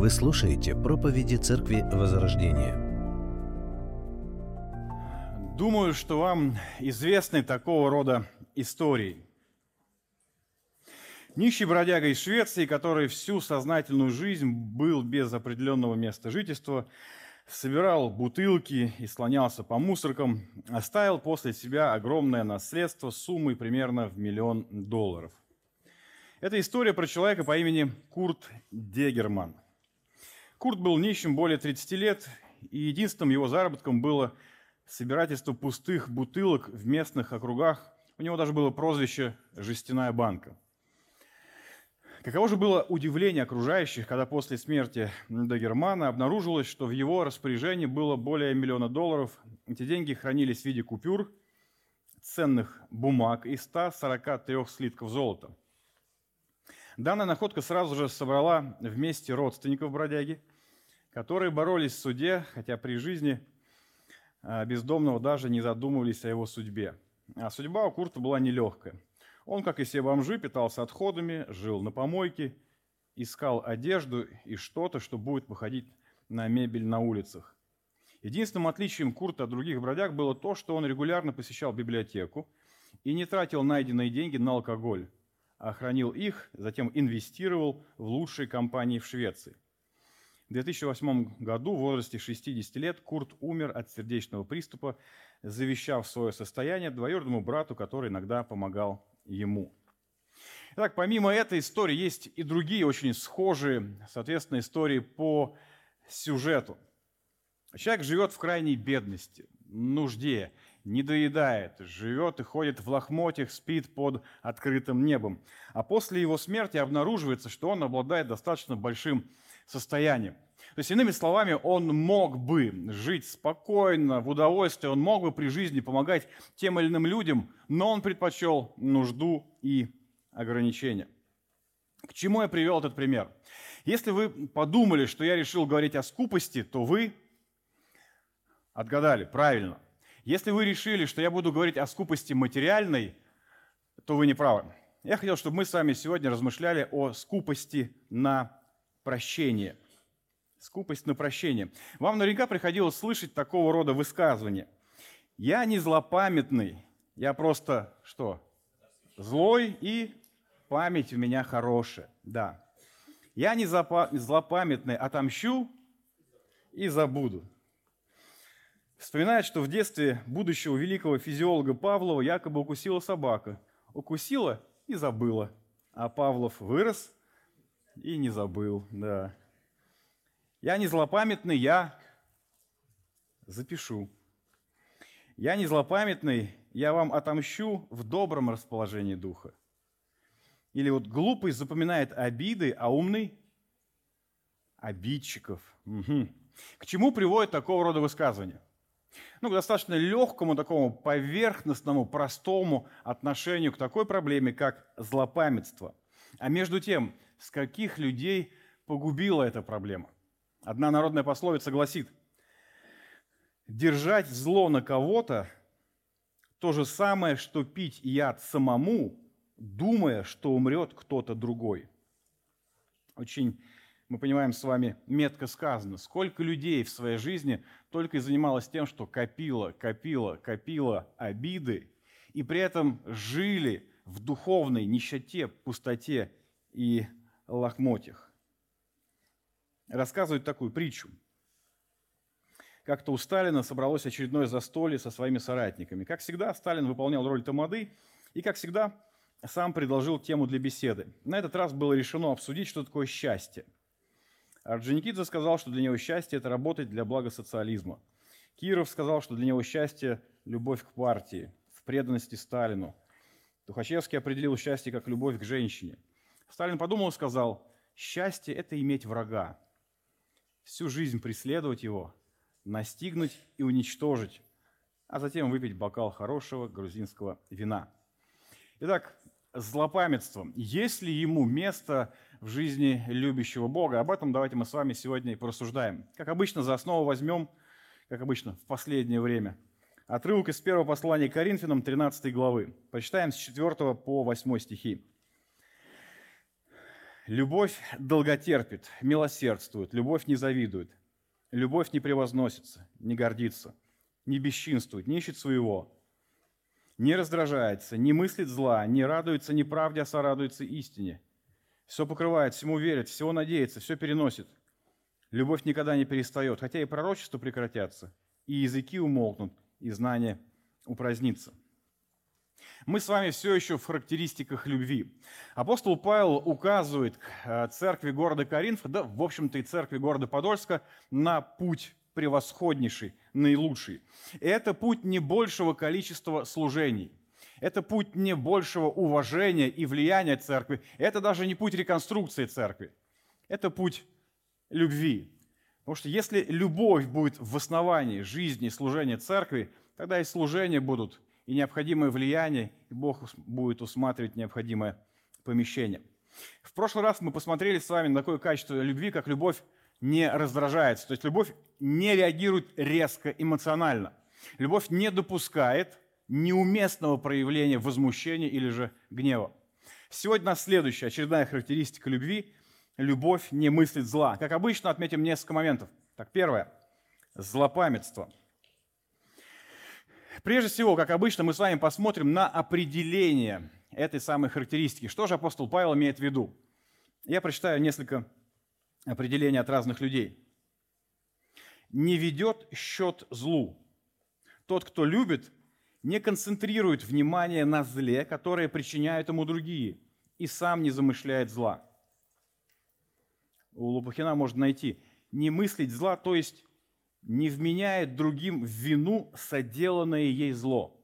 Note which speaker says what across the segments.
Speaker 1: Вы слушаете проповеди Церкви Возрождения.
Speaker 2: Думаю, что вам известны такого рода истории. Нищий бродяга из Швеции, который всю сознательную жизнь был без определенного места жительства, собирал бутылки и слонялся по мусоркам, оставил после себя огромное наследство суммой примерно в миллион долларов. Это история про человека по имени Курт Дегерман. Курт был нищим более 30 лет, и единственным его заработком было собирательство пустых бутылок в местных округах. У него даже было прозвище «жестяная банка». Каково же было удивление окружающих, когда после смерти Дагермана обнаружилось, что в его распоряжении было более миллиона долларов. Эти деньги хранились в виде купюр, ценных бумаг и 143 слитков золота. Данная находка сразу же собрала вместе родственников бродяги, которые боролись в суде, хотя при жизни а, бездомного даже не задумывались о его судьбе. А судьба у Курта была нелегкая – он, как и все бомжи, питался отходами, жил на помойке, искал одежду и что-то, что будет походить на мебель на улицах. Единственным отличием Курта от других бродяг было то, что он регулярно посещал библиотеку и не тратил найденные деньги на алкоголь, а хранил их, затем инвестировал в лучшие компании в Швеции. В 2008 году в возрасте 60 лет Курт умер от сердечного приступа, завещав свое состояние двоюродному брату, который иногда помогал ему. Итак, помимо этой истории есть и другие очень схожие, соответственно, истории по сюжету. Человек живет в крайней бедности, нужде, не доедает, живет и ходит в лохмотьях, спит под открытым небом. А после его смерти обнаруживается, что он обладает достаточно большим состоянием. То есть, иными словами, он мог бы жить спокойно, в удовольствии, он мог бы при жизни помогать тем или иным людям, но он предпочел нужду и ограничения. К чему я привел этот пример? Если вы подумали, что я решил говорить о скупости, то вы отгадали, правильно. Если вы решили, что я буду говорить о скупости материальной, то вы не правы. Я хотел, чтобы мы с вами сегодня размышляли о скупости на прощение – скупость на прощение. Вам наверняка приходилось слышать такого рода высказывания. Я не злопамятный, я просто что? Злой и память у меня хорошая. Да. Я не злопамятный, отомщу и забуду. Вспоминает, что в детстве будущего великого физиолога Павлова якобы укусила собака. Укусила и забыла. А Павлов вырос и не забыл, да. Я не злопамятный, я запишу. Я не злопамятный, я вам отомщу в добром расположении духа. Или вот глупый запоминает обиды, а умный – обидчиков. Угу. К чему приводит такого рода высказывания? Ну, к достаточно легкому, такому поверхностному, простому отношению к такой проблеме, как злопамятство. А между тем, с каких людей погубила эта проблема – Одна народная пословица гласит, держать зло на кого-то – то же самое, что пить яд самому, думая, что умрет кто-то другой. Очень, мы понимаем с вами, метко сказано, сколько людей в своей жизни только и занималось тем, что копило, копило, копило обиды, и при этом жили в духовной нищете, пустоте и лохмотьях рассказывают такую притчу. Как-то у Сталина собралось очередное застолье со своими соратниками. Как всегда, Сталин выполнял роль тамады и, как всегда, сам предложил тему для беседы. На этот раз было решено обсудить, что такое счастье. Орджоникидзе сказал, что для него счастье – это работать для блага социализма. Киров сказал, что для него счастье – любовь к партии, в преданности Сталину. Тухачевский определил счастье как любовь к женщине. Сталин подумал и сказал, счастье – это иметь врага, всю жизнь преследовать его, настигнуть и уничтожить, а затем выпить бокал хорошего грузинского вина. Итак, злопамятство. Есть ли ему место в жизни любящего Бога? Об этом давайте мы с вами сегодня и порассуждаем. Как обычно, за основу возьмем, как обычно, в последнее время, отрывок из первого послания Коринфянам 13 главы. Прочитаем с 4 по 8 стихи. Любовь долготерпит, милосердствует, любовь не завидует, любовь не превозносится, не гордится, не бесчинствует, не ищет своего, не раздражается, не мыслит зла, не радуется неправде, а сорадуется истине. Все покрывает, всему верит, всего надеется, все переносит. Любовь никогда не перестает, хотя и пророчества прекратятся, и языки умолкнут, и знание упразднится. Мы с вами все еще в характеристиках любви. Апостол Павел указывает э, церкви города Коринфа, да, в общем-то и церкви города Подольска, на путь превосходнейший, наилучший. И это путь не большего количества служений. Это путь не большего уважения и влияния церкви. Это даже не путь реконструкции церкви. Это путь любви. Потому что если любовь будет в основании жизни и служения церкви, тогда и служения будут, и необходимое влияние, и Бог будет усматривать необходимое помещение. В прошлый раз мы посмотрели с вами на такое качество любви, как любовь не раздражается. То есть любовь не реагирует резко эмоционально. Любовь не допускает неуместного проявления возмущения или же гнева. Сегодня у нас следующая очередная характеристика любви. Любовь не мыслит зла. Как обычно, отметим несколько моментов. Так, первое. Злопамятство. Прежде всего, как обычно, мы с вами посмотрим на определение этой самой характеристики. Что же апостол Павел имеет в виду? Я прочитаю несколько определений от разных людей. Не ведет счет злу. Тот, кто любит, не концентрирует внимание на зле, которое причиняют ему другие, и сам не замышляет зла. У Лопухина можно найти не мыслить зла, то есть не вменяет другим в вину соделанное ей зло.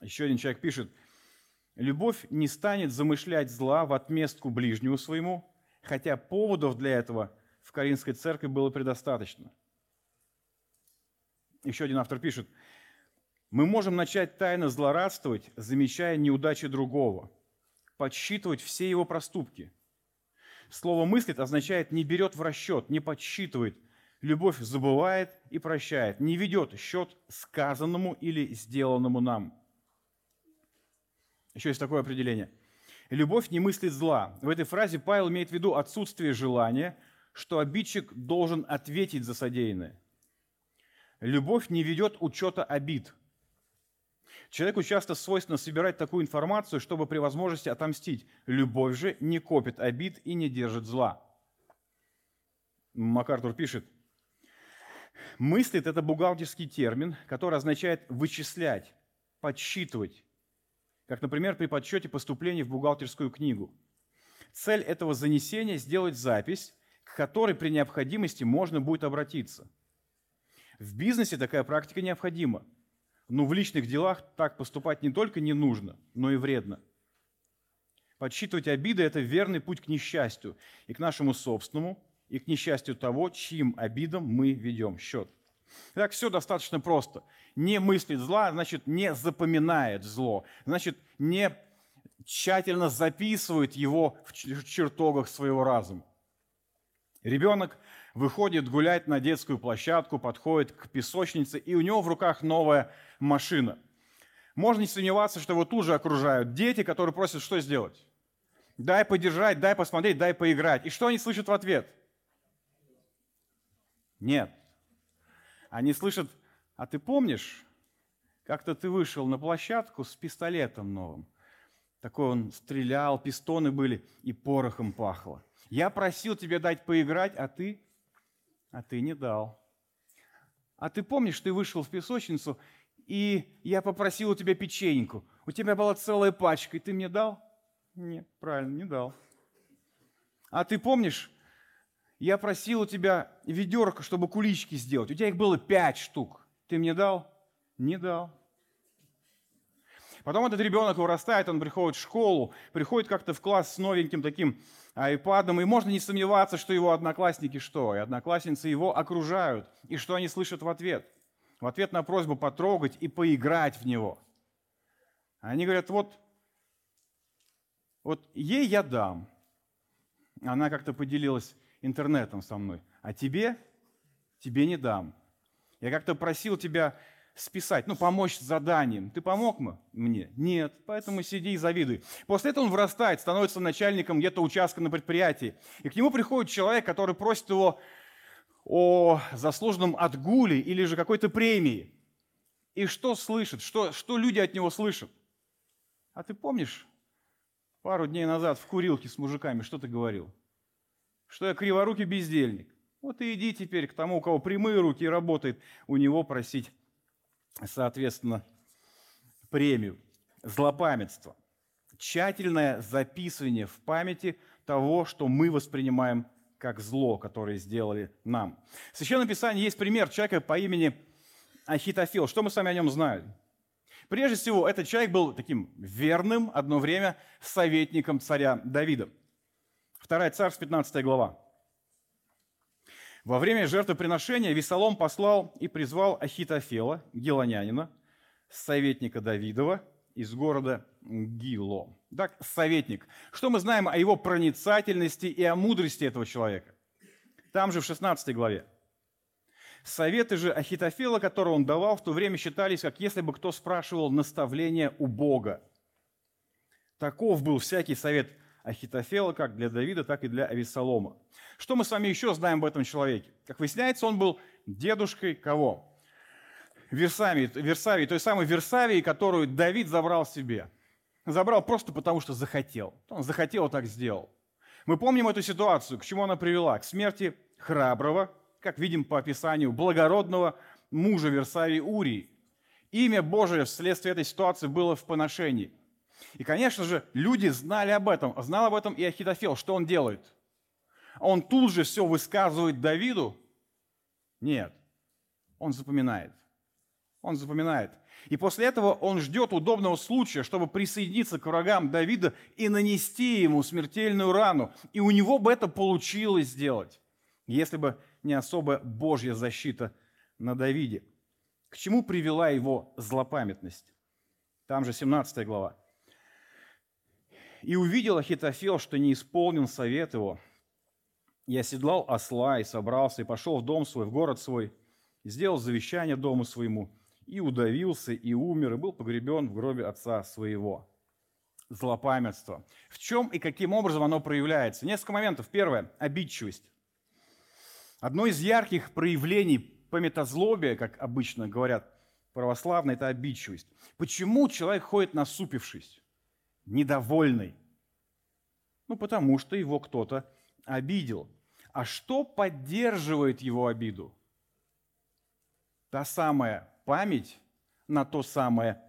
Speaker 2: Еще один человек пишет, любовь не станет замышлять зла в отместку ближнему своему, хотя поводов для этого в Каринской церкви было предостаточно. Еще один автор пишет, мы можем начать тайно злорадствовать, замечая неудачи другого, подсчитывать все его проступки. Слово «мыслит» означает «не берет в расчет», «не подсчитывает», Любовь забывает и прощает, не ведет счет сказанному или сделанному нам. Еще есть такое определение. Любовь не мыслит зла. В этой фразе Павел имеет в виду отсутствие желания, что обидчик должен ответить за содеянное. Любовь не ведет учета обид. Человеку часто свойственно собирать такую информацию, чтобы при возможности отомстить. Любовь же не копит обид и не держит зла. МакАртур пишет, Мыслит – это бухгалтерский термин, который означает вычислять, подсчитывать, как, например, при подсчете поступлений в бухгалтерскую книгу. Цель этого занесения – сделать запись, к которой при необходимости можно будет обратиться. В бизнесе такая практика необходима, но в личных делах так поступать не только не нужно, но и вредно. Подсчитывать обиды – это верный путь к несчастью и к нашему собственному, и к несчастью того, чьим обидам мы ведем счет. Итак, все достаточно просто. Не мыслит зла, значит, не запоминает зло, значит, не тщательно записывает его в чертогах своего разума. Ребенок выходит гулять на детскую площадку, подходит к песочнице, и у него в руках новая машина. Можно не сомневаться, что его тут же окружают дети, которые просят что сделать? Дай подержать, дай посмотреть, дай поиграть. И что они слышат в ответ – нет. Они слышат, а ты помнишь, как-то ты вышел на площадку с пистолетом новым. Такой он стрелял, пистоны были, и порохом пахло. Я просил тебя дать поиграть, а ты? А ты не дал. А ты помнишь, ты вышел в песочницу, и я попросил у тебя печеньку. У тебя была целая пачка, и ты мне дал? Нет, правильно, не дал. А ты помнишь, я просил у тебя ведерко, чтобы кулички сделать. У тебя их было пять штук. Ты мне дал? Не дал. Потом этот ребенок вырастает, он приходит в школу, приходит как-то в класс с новеньким таким айпадом, и можно не сомневаться, что его одноклассники что? И одноклассницы его окружают. И что они слышат в ответ? В ответ на просьбу потрогать и поиграть в него. Они говорят, вот, вот ей я дам. Она как-то поделилась интернетом со мной, а тебе, тебе не дам. Я как-то просил тебя списать, ну, помочь с заданием. Ты помог мне? Нет. Поэтому сиди и завидуй. После этого он вырастает, становится начальником где-то участка на предприятии. И к нему приходит человек, который просит его о заслуженном отгуле или же какой-то премии. И что слышит? Что, что люди от него слышат? А ты помнишь, пару дней назад в курилке с мужиками что ты говорил? Что я криворукий бездельник. Вот и иди теперь к тому, у кого прямые руки работает, у него просить, соответственно, премию. Злопамятство. Тщательное записывание в памяти того, что мы воспринимаем как зло, которое сделали нам. В Священном Писании есть пример человека по имени Ахитофил. Что мы с вами о нем знаем? Прежде всего, этот человек был таким верным, одно время, советником царя Давида. Вторая царств, 15 глава. Во время жертвоприношения Весолом послал и призвал Ахитофела, гилонянина, советника Давидова из города Гило. Так, советник. Что мы знаем о его проницательности и о мудрости этого человека? Там же в 16 главе. Советы же Ахитофела, которые он давал, в то время считались, как если бы кто спрашивал наставление у Бога. Таков был всякий совет Ахитофела как для Давида, так и для Авесолома. Что мы с вами еще знаем об этом человеке? Как выясняется, он был дедушкой кого? Версавии, Версавии, той самой Версавии, которую Давид забрал себе. Забрал просто потому, что захотел. Он захотел, так сделал. Мы помним эту ситуацию, к чему она привела? К смерти храброго, как видим по описанию, благородного мужа Версавии Урии. Имя Божие вследствие этой ситуации было в поношении – и, конечно же, люди знали об этом. Знал об этом и Ахитофел. Что он делает? Он тут же все высказывает Давиду? Нет. Он запоминает. Он запоминает. И после этого он ждет удобного случая, чтобы присоединиться к врагам Давида и нанести ему смертельную рану. И у него бы это получилось сделать, если бы не особая Божья защита на Давиде. К чему привела его злопамятность? Там же 17 глава. И увидел Ахитофел, что не исполнил совет его, и оседлал осла, и собрался, и пошел в дом свой, в город свой, и сделал завещание дому своему, и удавился, и умер, и был погребен в гробе отца своего. Злопамятство. В чем и каким образом оно проявляется? Несколько моментов. Первое – обидчивость. Одно из ярких проявлений пометозлобия, как обычно говорят православные, это обидчивость. Почему человек ходит насупившись? Недовольный? Ну, потому что его кто-то обидел. А что поддерживает его обиду? Та самая память на то самое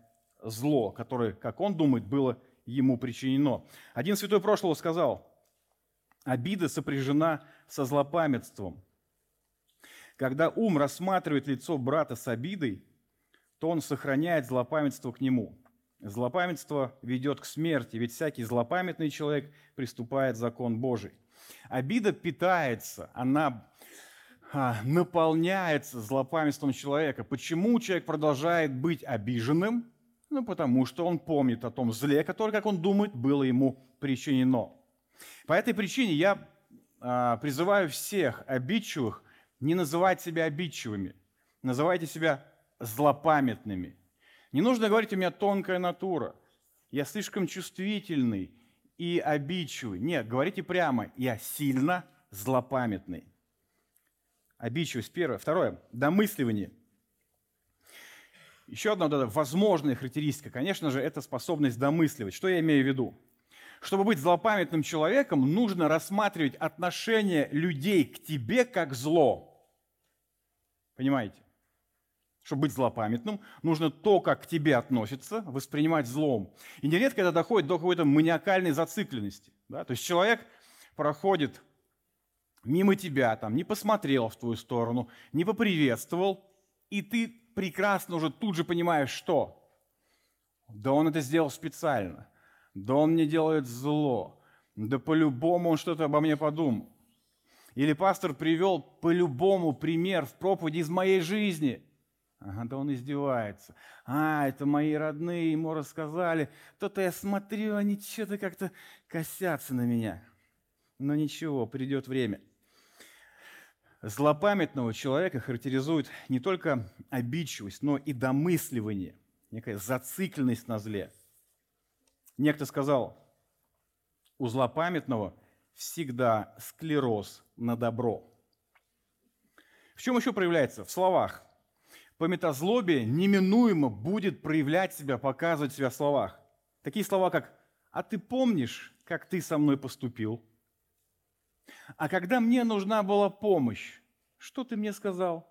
Speaker 2: зло, которое, как он думает, было ему причинено. Один святой прошлого сказал, обида сопряжена со злопамятством. Когда ум рассматривает лицо брата с обидой, то он сохраняет злопамятство к нему. Злопамятство ведет к смерти, ведь всякий злопамятный человек приступает закон Божий. Обида питается, она а, наполняется злопамятством человека. Почему человек продолжает быть обиженным? Ну, потому что он помнит о том зле, которое, как он думает, было ему причинено. По этой причине я а, призываю всех обидчивых не называть себя обидчивыми. Называйте себя злопамятными – не нужно говорить, у меня тонкая натура, я слишком чувствительный и обидчивый. Нет, говорите прямо, я сильно злопамятный. Обидчивость первое. Второе, домысливание. Еще одна вот возможная характеристика, конечно же, это способность домысливать. Что я имею в виду? Чтобы быть злопамятным человеком, нужно рассматривать отношение людей к тебе как зло. Понимаете? Чтобы быть злопамятным, нужно то, как к тебе относятся, воспринимать злом. И нередко это доходит до какой-то маниакальной зацикленности. Да? То есть человек проходит мимо тебя, там, не посмотрел в твою сторону, не поприветствовал, и ты прекрасно уже тут же понимаешь, что да он это сделал специально, да он мне делает зло, да по-любому он что-то обо мне подумал. Или пастор привел по-любому пример в проповеди из моей жизни – Ага, да он издевается. А, это мои родные ему рассказали. То-то я смотрю, они что-то как-то косятся на меня. Но ничего, придет время. Злопамятного человека характеризует не только обидчивость, но и домысливание, некая зацикленность на зле. Некто сказал, у злопамятного всегда склероз на добро. В чем еще проявляется? В словах. Пометозлобие неминуемо будет проявлять себя, показывать себя в словах. Такие слова, как «А ты помнишь, как ты со мной поступил?» А когда мне нужна была помощь, что ты мне сказал?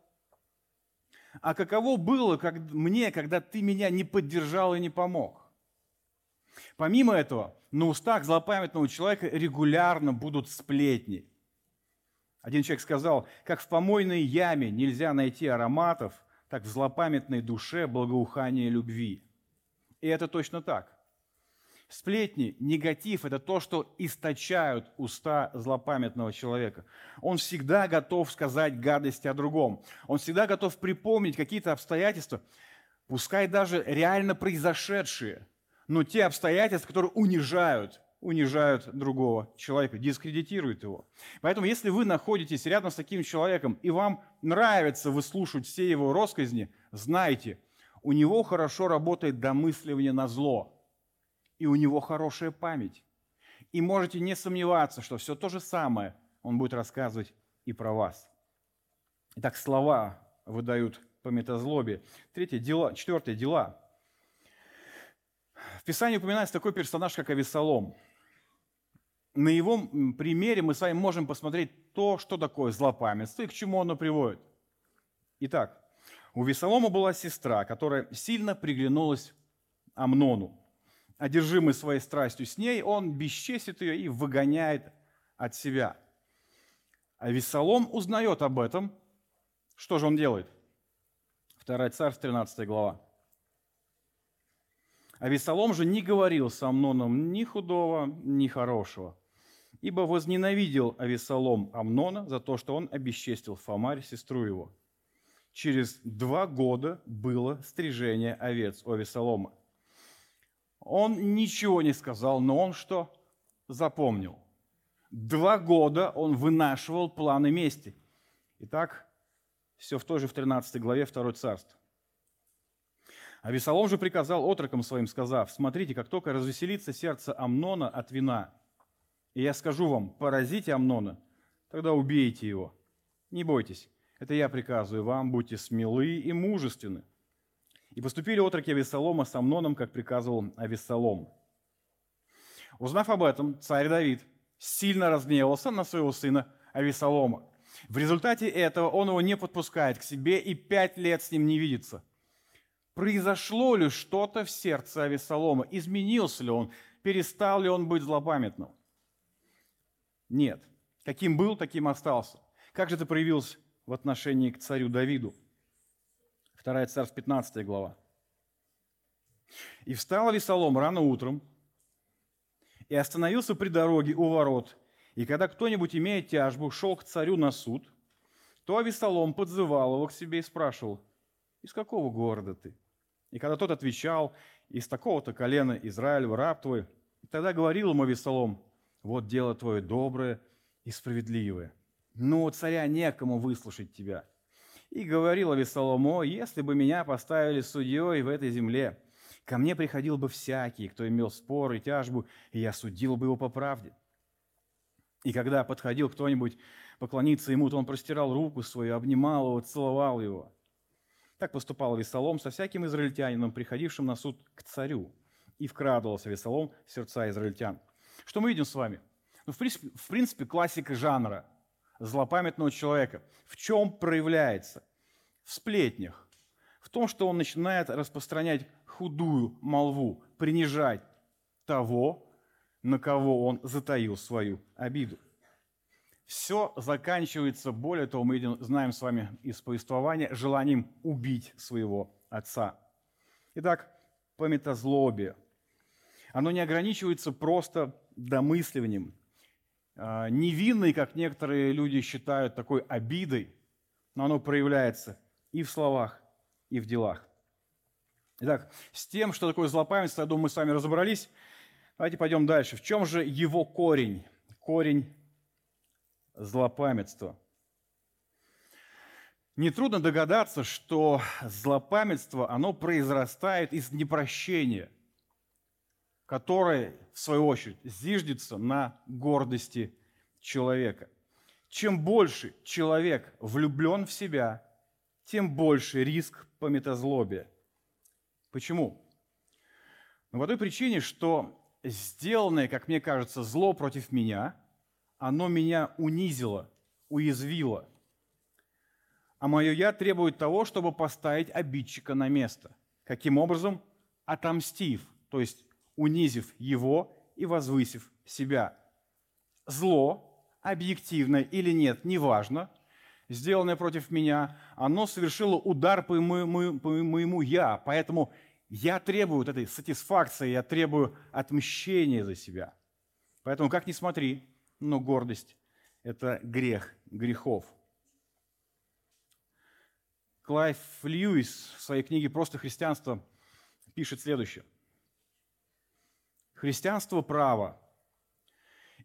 Speaker 2: А каково было как, мне, когда ты меня не поддержал и не помог? Помимо этого, на устах злопамятного человека регулярно будут сплетни. Один человек сказал, как в помойной яме нельзя найти ароматов, так в злопамятной душе благоухание любви. И это точно так. Сплетни, негатив – это то, что источают уста злопамятного человека. Он всегда готов сказать гадости о другом. Он всегда готов припомнить какие-то обстоятельства, пускай даже реально произошедшие, но те обстоятельства, которые унижают, унижают другого человека, дискредитируют его. Поэтому, если вы находитесь рядом с таким человеком, и вам нравится выслушивать все его росказни, знайте, у него хорошо работает домысливание на зло – и у него хорошая память. И можете не сомневаться, что все то же самое он будет рассказывать и про вас. Итак, слова выдают по метазлобе. Третье – дела. Четвертое – дела. В Писании упоминается такой персонаж, как Авесолом. На его примере мы с вами можем посмотреть то, что такое злопамятство и к чему оно приводит. Итак, у Весолома была сестра, которая сильно приглянулась Амнону одержимый своей страстью с ней, он бесчестит ее и выгоняет от себя. А Весолом узнает об этом. Что же он делает? Вторая царь, 13 глава. А Весолом же не говорил с Амноном ни худого, ни хорошего, ибо возненавидел Авесолом Амнона за то, что он обесчестил Фомарь, сестру его. Через два года было стрижение овец у Авесолома – он ничего не сказал, но он что? Запомнил. Два года он вынашивал планы мести. Итак, все в той же в 13 главе 2 царств. А Весолом же приказал отрокам своим, сказав, смотрите, как только развеселится сердце Амнона от вина, и я скажу вам, поразите Амнона, тогда убейте его. Не бойтесь, это я приказываю вам, будьте смелы и мужественны. И поступили отроки Авессалома с Амноном, как приказывал Авессалом. Узнав об этом, царь Давид сильно разгневался на своего сына Авессалома. В результате этого он его не подпускает к себе и пять лет с ним не видится. Произошло ли что-то в сердце Авессалома? Изменился ли он? Перестал ли он быть злопамятным? Нет. Каким был, таким остался. Как же это проявилось в отношении к царю Давиду? 2 Царств, 15 глава. «И встал Авесолом рано утром, и остановился при дороге у ворот. И когда кто-нибудь, имея тяжбу, шел к царю на суд, то Авесолом подзывал его к себе и спрашивал, «Из какого города ты?» И когда тот отвечал, «Из такого-то колена Израилева, раб твой», тогда говорил ему Авесолом, «Вот дело твое доброе и справедливое, но царя некому выслушать тебя» И говорил Авесоломо, если бы меня поставили судьей в этой земле, ко мне приходил бы всякий, кто имел спор и тяжбу, и я судил бы его по правде. И когда подходил кто-нибудь поклониться ему, то он простирал руку свою, обнимал его, целовал его. Так поступал Весолом со всяким израильтянином, приходившим на суд к царю. И вкрадывался Весолом в сердца израильтян. Что мы видим с вами? Ну, в принципе, в принципе классика жанра – злопамятного человека. В чем проявляется? В сплетнях. В том, что он начинает распространять худую молву, принижать того, на кого он затаил свою обиду. Все заканчивается, более того, мы знаем с вами из повествования, желанием убить своего отца. Итак, пометозлобие. Оно не ограничивается просто домысливанием, а, невинной, как некоторые люди считают, такой обидой, но оно проявляется и в словах, и в делах. Итак, с тем, что такое злопамятство, я думаю, мы с вами разобрались. Давайте пойдем дальше. В чем же его корень? Корень злопамятства. Нетрудно догадаться, что злопамятство, оно произрастает из непрощения, которое, в свою очередь, зиждется на гордости человека. Чем больше человек влюблен в себя, тем больше риск по метазлобе. Почему? Ну, по той причине, что сделанное, как мне кажется, зло против меня, оно меня унизило, уязвило – а мое «я» требует того, чтобы поставить обидчика на место. Каким образом? Отомстив, то есть унизив его и возвысив себя. Зло, объективное или нет, неважно, сделанное против меня, оно совершило удар по моему, по моему «я», поэтому я требую вот этой сатисфакции, я требую отмщения за себя. Поэтому, как ни смотри, но гордость – это грех грехов – Клайв Льюис в своей книге «Просто христианство» пишет следующее. Христианство – право.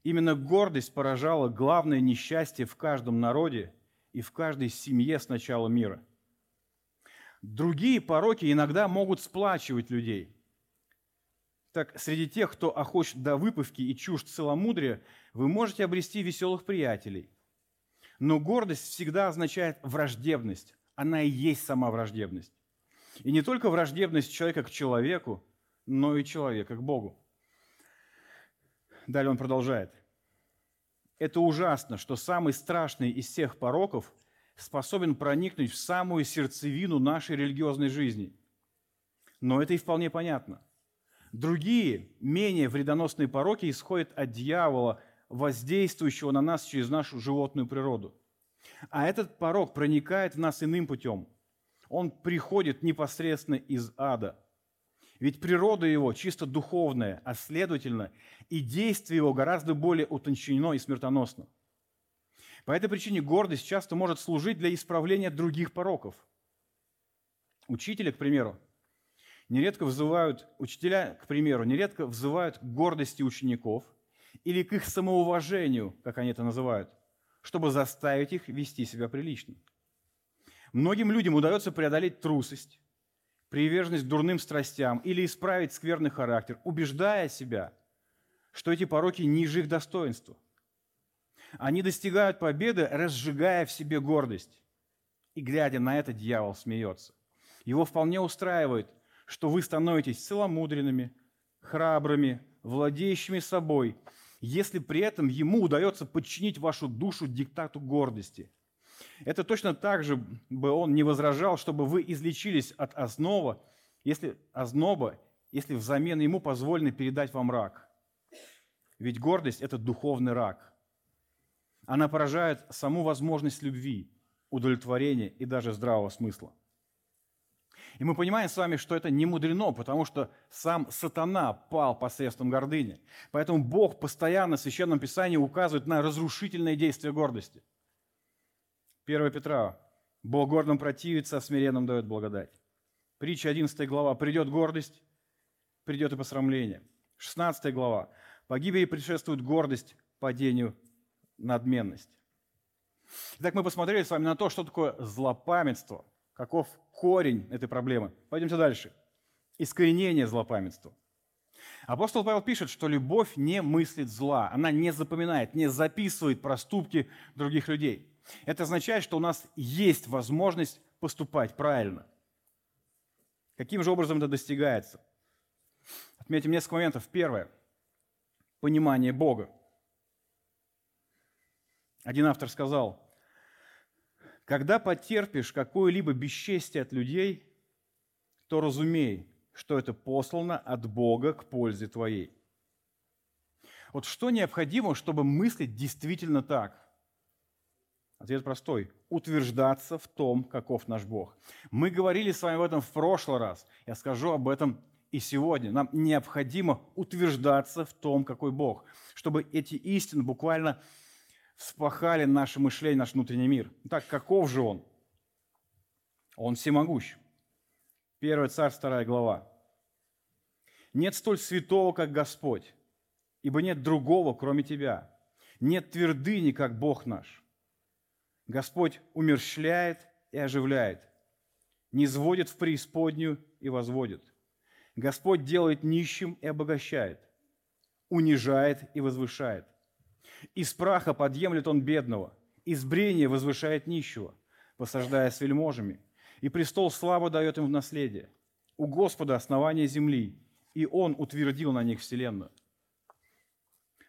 Speaker 2: Именно гордость поражала главное несчастье в каждом народе и в каждой семье с начала мира. Другие пороки иногда могут сплачивать людей. Так, среди тех, кто охоч до выпивки и чужд целомудрия, вы можете обрести веселых приятелей. Но гордость всегда означает враждебность, она и есть сама враждебность. И не только враждебность человека к человеку, но и человека к Богу. Далее он продолжает. Это ужасно, что самый страшный из всех пороков способен проникнуть в самую сердцевину нашей религиозной жизни. Но это и вполне понятно. Другие, менее вредоносные пороки исходят от дьявола, воздействующего на нас через нашу животную природу. А этот порог проникает в нас иным путем. Он приходит непосредственно из ада. Ведь природа его чисто духовная, а следовательно, и действие его гораздо более утончено и смертоносно. По этой причине гордость часто может служить для исправления других пороков. Учителя, к примеру, нередко вызывают, учителя, к примеру, нередко взывают к гордости учеников или к их самоуважению, как они это называют чтобы заставить их вести себя прилично. Многим людям удается преодолеть трусость, приверженность к дурным страстям или исправить скверный характер, убеждая себя, что эти пороки ниже их достоинства. Они достигают победы, разжигая в себе гордость. И глядя на это, дьявол смеется. Его вполне устраивает, что вы становитесь целомудренными, храбрыми, владеющими собой – если при этом ему удается подчинить вашу душу диктату гордости. Это точно так же бы он не возражал, чтобы вы излечились от ознова, если озноба, если взамен ему позволено передать вам рак. Ведь гордость – это духовный рак. Она поражает саму возможность любви, удовлетворения и даже здравого смысла. И мы понимаем с вами, что это не мудрено, потому что сам сатана пал посредством гордыни. Поэтому Бог постоянно в Священном Писании указывает на разрушительное действие гордости. 1 Петра. Бог гордым противится, а смиренным дает благодать. Притча 11 глава. Придет гордость, придет и посрамление. 16 глава. Погибели предшествует гордость, падению надменность. Итак, мы посмотрели с вами на то, что такое злопамятство – Каков корень этой проблемы? Пойдемте дальше. Искоренение злопамятства. Апостол Павел пишет, что любовь не мыслит зла, она не запоминает, не записывает проступки других людей. Это означает, что у нас есть возможность поступать правильно. Каким же образом это достигается? Отметим несколько моментов. Первое. Понимание Бога. Один автор сказал, когда потерпишь какое-либо бесчестие от людей, то разумей, что это послано от Бога к пользе твоей. Вот что необходимо, чтобы мыслить действительно так? Ответ простой. Утверждаться в том, каков наш Бог. Мы говорили с вами об этом в прошлый раз. Я скажу об этом и сегодня. Нам необходимо утверждаться в том, какой Бог, чтобы эти истины буквально вспахали наше мышление, наш внутренний мир. Так, каков же он? Он всемогущ. Первый царь, вторая глава. Нет столь святого, как Господь, ибо нет другого, кроме Тебя. Нет твердыни, как Бог наш. Господь умерщвляет и оживляет, не сводит в преисподнюю и возводит. Господь делает нищим и обогащает, унижает и возвышает. Из праха подъемлет он бедного, из брения возвышает нищего, посаждая с вельможами, и престол славы дает им в наследие. У Господа основание земли, и Он утвердил на них вселенную.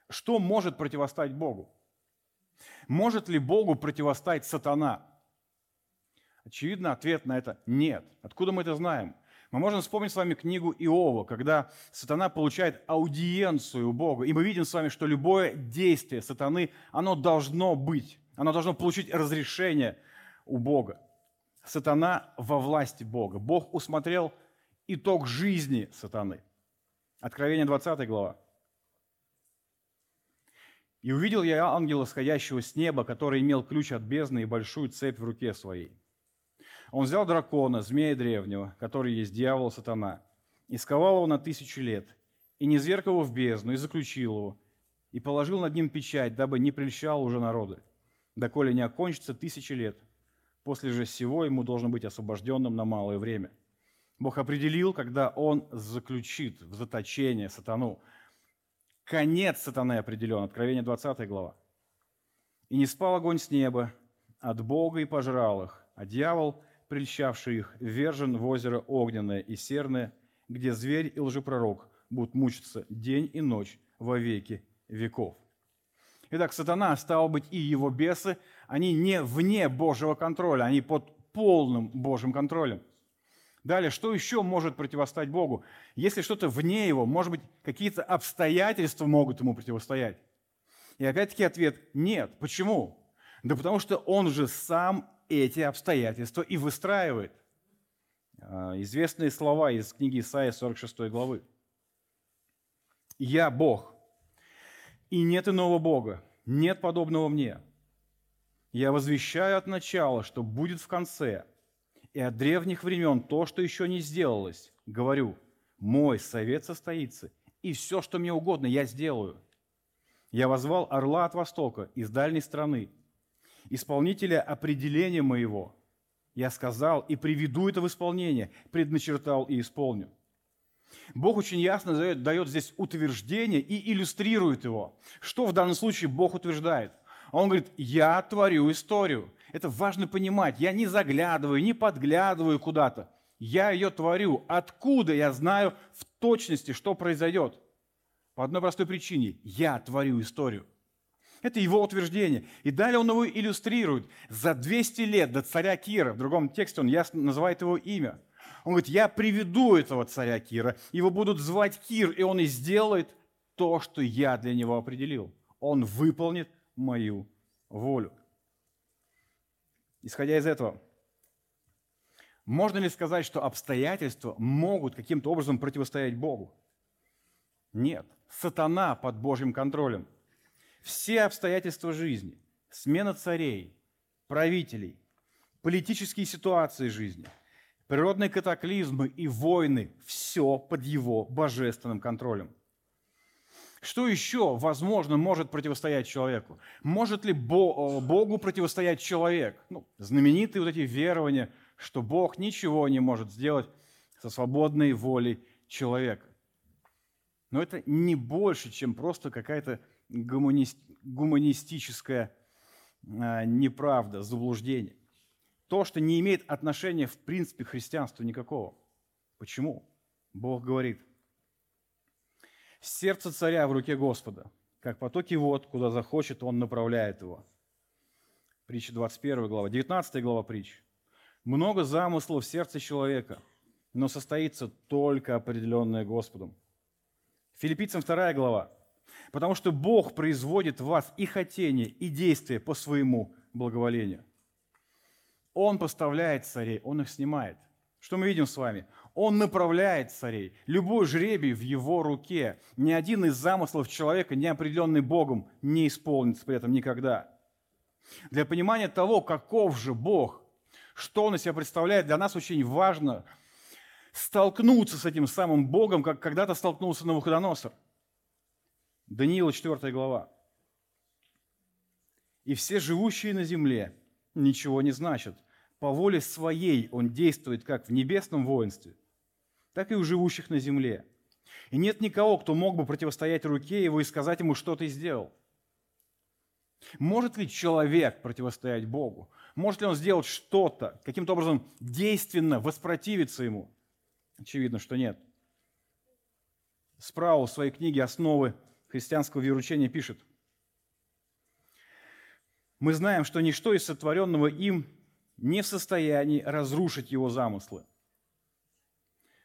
Speaker 2: Что может противостать Богу? Может ли Богу противостать сатана? Очевидно, ответ на это – нет. Откуда мы это знаем? Мы можем вспомнить с вами книгу Иова, когда сатана получает аудиенцию у Бога. И мы видим с вами, что любое действие сатаны, оно должно быть, оно должно получить разрешение у Бога. Сатана во власти Бога. Бог усмотрел итог жизни сатаны. Откровение 20 глава. «И увидел я ангела, сходящего с неба, который имел ключ от бездны и большую цепь в руке своей. Он взял дракона, змея древнего, который есть дьявол, сатана, и сковал его на тысячу лет, и не зверг его в бездну, и заключил его, и положил над ним печать, дабы не прельщал уже народы, доколе не окончится тысячи лет. После же всего ему должно быть освобожденным на малое время. Бог определил, когда он заключит в заточение сатану. Конец сатаны определен. Откровение 20 глава. «И не спал огонь с неба от Бога и пожрал их, а дьявол, прельщавший их, вержен в озеро огненное и серное, где зверь и лжепророк будут мучиться день и ночь во веки веков». Итак, сатана, стал быть, и его бесы, они не вне Божьего контроля, они под полным Божьим контролем. Далее, что еще может противостоять Богу? Если что-то вне Его, может быть, какие-то обстоятельства могут Ему противостоять. И опять-таки ответ – нет. Почему? Да потому что Он же сам эти обстоятельства и выстраивает. А, известные слова из книги Исаия 46 главы. «Я Бог, и нет иного Бога, нет подобного мне. Я возвещаю от начала, что будет в конце – и от древних времен то, что еще не сделалось. Говорю, мой совет состоится, и все, что мне угодно, я сделаю. Я возвал орла от востока, из дальней страны, исполнителя определения моего. Я сказал и приведу это в исполнение, предначертал и исполню. Бог очень ясно дает, дает здесь утверждение и иллюстрирует его. Что в данном случае Бог утверждает? Он говорит, я творю историю. Это важно понимать. Я не заглядываю, не подглядываю куда-то. Я ее творю. Откуда я знаю в точности, что произойдет? По одной простой причине. Я творю историю. Это его утверждение. И далее он его иллюстрирует. За 200 лет до царя Кира, в другом тексте он ясно называет его имя. Он говорит, я приведу этого царя Кира, его будут звать Кир, и он и сделает то, что я для него определил. Он выполнит мою волю. Исходя из этого, можно ли сказать, что обстоятельства могут каким-то образом противостоять Богу? Нет. Сатана под Божьим контролем. Все обстоятельства жизни, смена царей, правителей, политические ситуации жизни, природные катаклизмы и войны – все под его божественным контролем. Что еще, возможно, может противостоять человеку? Может ли Богу противостоять человек? Ну, знаменитые вот эти верования, что Бог ничего не может сделать со свободной волей человека. Но это не больше, чем просто какая-то гуманистическая а, неправда, заблуждение. То, что не имеет отношения в принципе к христианству никакого. Почему? Бог говорит, Сердце царя в руке Господа, как потоки вод, куда захочет, он направляет его. Притча 21 глава, 19 глава притч. Много замыслов в сердце человека, но состоится только определенное Господом. Филиппийцам 2 глава. Потому что Бог производит в вас и хотение, и действие по своему благоволению. Он поставляет царей, Он их снимает. Что мы видим с вами? Он направляет царей. Любой жребий в его руке. Ни один из замыслов человека, не определенный Богом, не исполнится при этом никогда. Для понимания того, каков же Бог, что Он из себя представляет, для нас очень важно столкнуться с этим самым Богом, как когда-то столкнулся Навуходоносор. Даниила 4 глава. «И все живущие на земле ничего не значат, По воле своей он действует как в небесном воинстве, так и у живущих на земле. И нет никого, кто мог бы противостоять руке его и сказать ему, что ты сделал. Может ли человек противостоять Богу? Может ли он сделать что-то, каким-то образом действенно воспротивиться ему? Очевидно, что нет. Спраул в своей книге «Основы христианского вероучения» пишет, «Мы знаем, что ничто из сотворенного им не в состоянии разрушить его замыслы.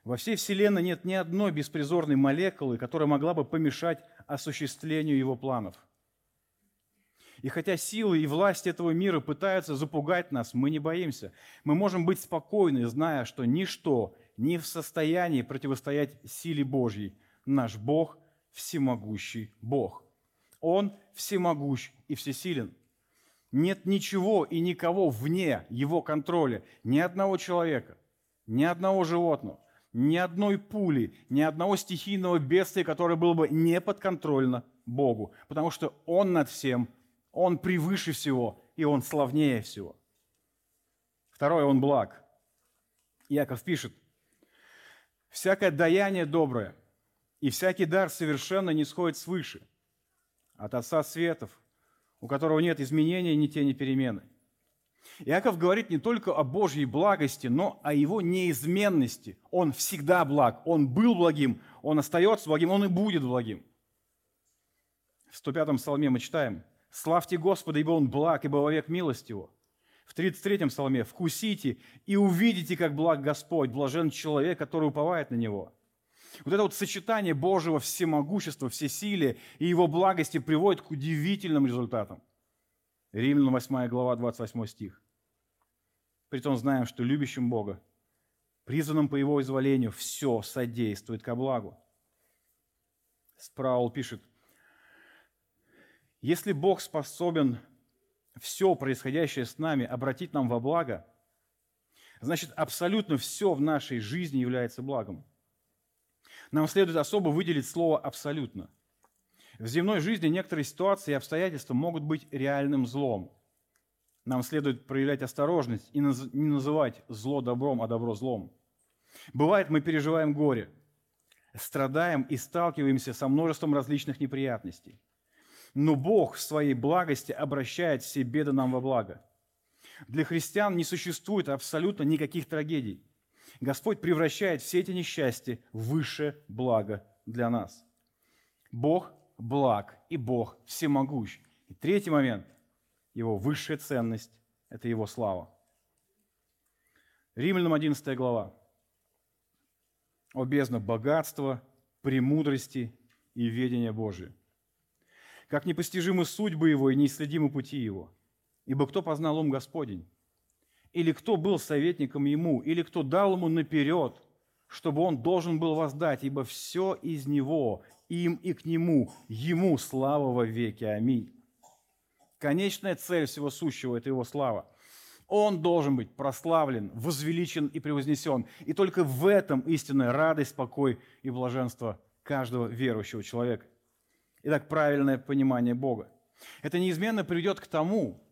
Speaker 2: Во всей Вселенной нет ни одной беспризорной молекулы, которая могла бы помешать осуществлению его планов. И хотя силы и власть этого мира пытаются запугать нас, мы не боимся. Мы можем быть спокойны, зная, что ничто не в состоянии противостоять силе Божьей. Наш Бог – всемогущий Бог. Он всемогущ и всесилен. Нет ничего и никого вне его контроля, ни одного человека, ни одного животного, ни одной пули, ни одного стихийного бедствия, которое было бы не подконтрольно Богу, потому что Он над всем, Он превыше всего, и Он славнее всего. Второе, Он благ. Яков пишет, «Всякое даяние доброе и всякий дар совершенно не сходит свыше, от Отца Светов, у которого нет изменения ни тени перемены». Иаков говорит не только о Божьей благости, но о его неизменности. Он всегда благ, он был благим, он остается благим, он и будет благим. В 105-м псалме мы читаем «Славьте Господа, ибо Он благ, ибо вовек милость Его». В 33-м псалме «Вкусите и увидите, как благ Господь, блажен человек, который уповает на Него». Вот это вот сочетание Божьего всемогущества, всесилия и Его благости приводит к удивительным результатам. Римлянам 8 глава, 28 стих. Притом знаем, что любящим Бога, призванным по Его изволению, все содействует ко благу. Спраул пишет, если Бог способен все происходящее с нами обратить нам во благо, значит, абсолютно все в нашей жизни является благом. Нам следует особо выделить слово «абсолютно». В земной жизни некоторые ситуации и обстоятельства могут быть реальным злом. Нам следует проявлять осторожность и не называть зло добром, а добро злом. Бывает, мы переживаем горе, страдаем и сталкиваемся со множеством различных неприятностей. Но Бог в своей благости обращает все беды нам во благо. Для христиан не существует абсолютно никаких трагедий. Господь превращает все эти несчастья в высшее благо для нас. Бог благ, и Бог всемогущ. И третий момент, его высшая ценность – это его слава. Римлянам 11 глава. О бездна богатства, премудрости и ведения Божия. Как непостижимы судьбы его и неисследимы пути его. Ибо кто познал ум Господень? Или кто был советником ему? Или кто дал ему наперед, чтобы он должен был воздать? Ибо все из него, им и к Нему, Ему слава во веки. Аминь. Конечная цель всего сущего – это Его слава. Он должен быть прославлен, возвеличен и превознесен. И только в этом истинная радость, покой и блаженство каждого верующего человека. Итак, правильное понимание Бога. Это неизменно приведет к тому,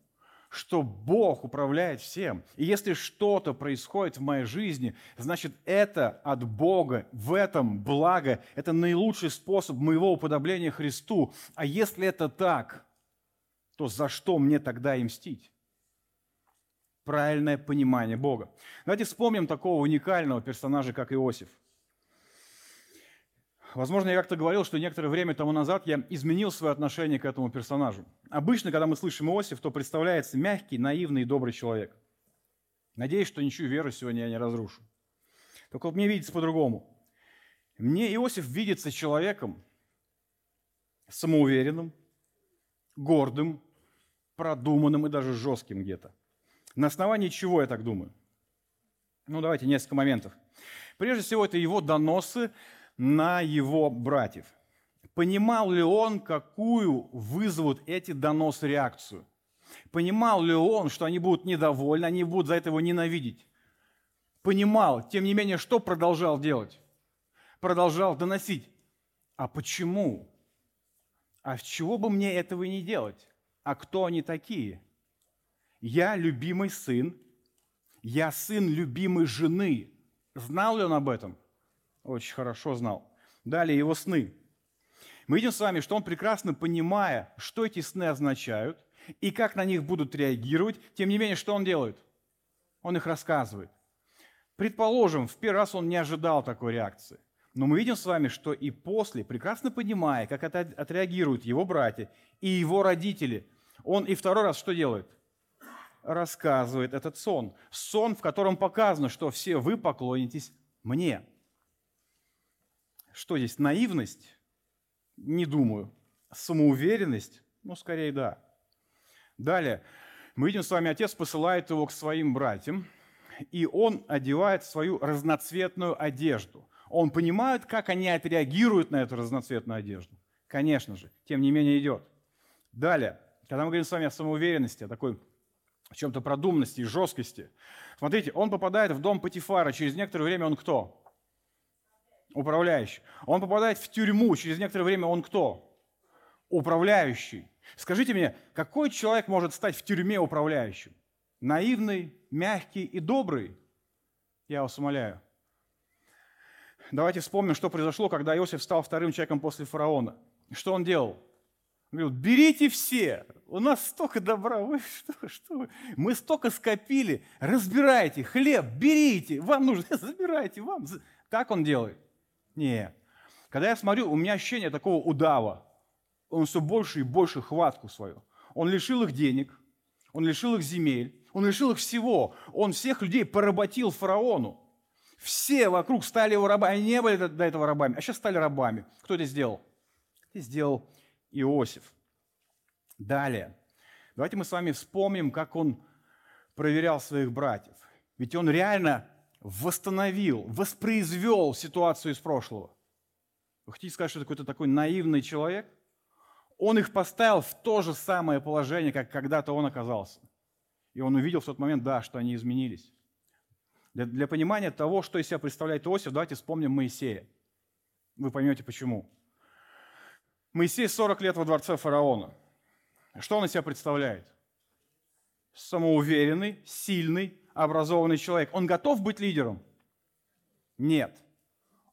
Speaker 2: что Бог управляет всем. И если что-то происходит в моей жизни, значит, это от Бога, в этом благо, это наилучший способ моего уподобления Христу. А если это так, то за что мне тогда и мстить? Правильное понимание Бога. Давайте вспомним такого уникального персонажа, как Иосиф – Возможно, я как-то говорил, что некоторое время тому назад я изменил свое отношение к этому персонажу. Обычно, когда мы слышим Иосиф, то представляется мягкий, наивный и добрый человек. Надеюсь, что ничью веру сегодня я не разрушу. Только вот мне видится по-другому. Мне Иосиф видится человеком самоуверенным, гордым, продуманным и даже жестким где-то. На основании чего я так думаю? Ну, давайте несколько моментов. Прежде всего, это его доносы на его братьев. Понимал ли он, какую вызовут эти доносы реакцию? Понимал ли он, что они будут недовольны, они будут за это его ненавидеть? Понимал, тем не менее, что продолжал делать? Продолжал доносить. А почему? А с чего бы мне этого не делать? А кто они такие? Я любимый сын, Я сын любимой жены. Знал ли он об этом? Очень хорошо знал. Далее его сны. Мы видим с вами, что он прекрасно понимая, что эти сны означают и как на них будут реагировать, тем не менее, что он делает? Он их рассказывает. Предположим, в первый раз он не ожидал такой реакции. Но мы видим с вами, что и после, прекрасно понимая, как это отреагируют его братья и его родители, он и второй раз что делает? Рассказывает этот сон. Сон, в котором показано, что все вы поклонитесь мне. Что здесь, наивность? Не думаю. Самоуверенность? Ну, скорее да. Далее, мы видим с вами, отец посылает его к своим братьям, и он одевает свою разноцветную одежду. Он понимает, как они отреагируют на эту разноцветную одежду. Конечно же, тем не менее идет. Далее, когда мы говорим с вами о самоуверенности, о такой в чем-то продуманности и жесткости. Смотрите, он попадает в дом Патифара, через некоторое время он кто? Управляющий. Он попадает в тюрьму, через некоторое время он кто? Управляющий. Скажите мне, какой человек может стать в тюрьме управляющим? Наивный, мягкий и добрый? Я вас умоляю. Давайте вспомним, что произошло, когда Иосиф стал вторым человеком после фараона. Что он делал? Он говорил, берите все, у нас столько добра, вы что, что вы? Мы столько скопили, разбирайте, хлеб, берите, вам нужно, забирайте, вам. Так он делает? Нет. Когда я смотрю, у меня ощущение такого удава. Он все больше и больше хватку свою. Он лишил их денег, он лишил их земель, он лишил их всего. Он всех людей поработил фараону. Все вокруг стали его рабами. Они не были до этого рабами, а сейчас стали рабами. Кто это сделал? Это сделал Иосиф. Далее. Давайте мы с вами вспомним, как он проверял своих братьев. Ведь он реально восстановил, воспроизвел ситуацию из прошлого. Вы хотите сказать, что это какой-то такой наивный человек? Он их поставил в то же самое положение, как когда-то он оказался. И он увидел в тот момент, да, что они изменились. Для, для понимания того, что из себя представляет Иосиф, давайте вспомним Моисея. Вы поймете почему. Моисей 40 лет во дворце фараона. Что он из себя представляет? Самоуверенный, сильный, образованный человек. Он готов быть лидером? Нет.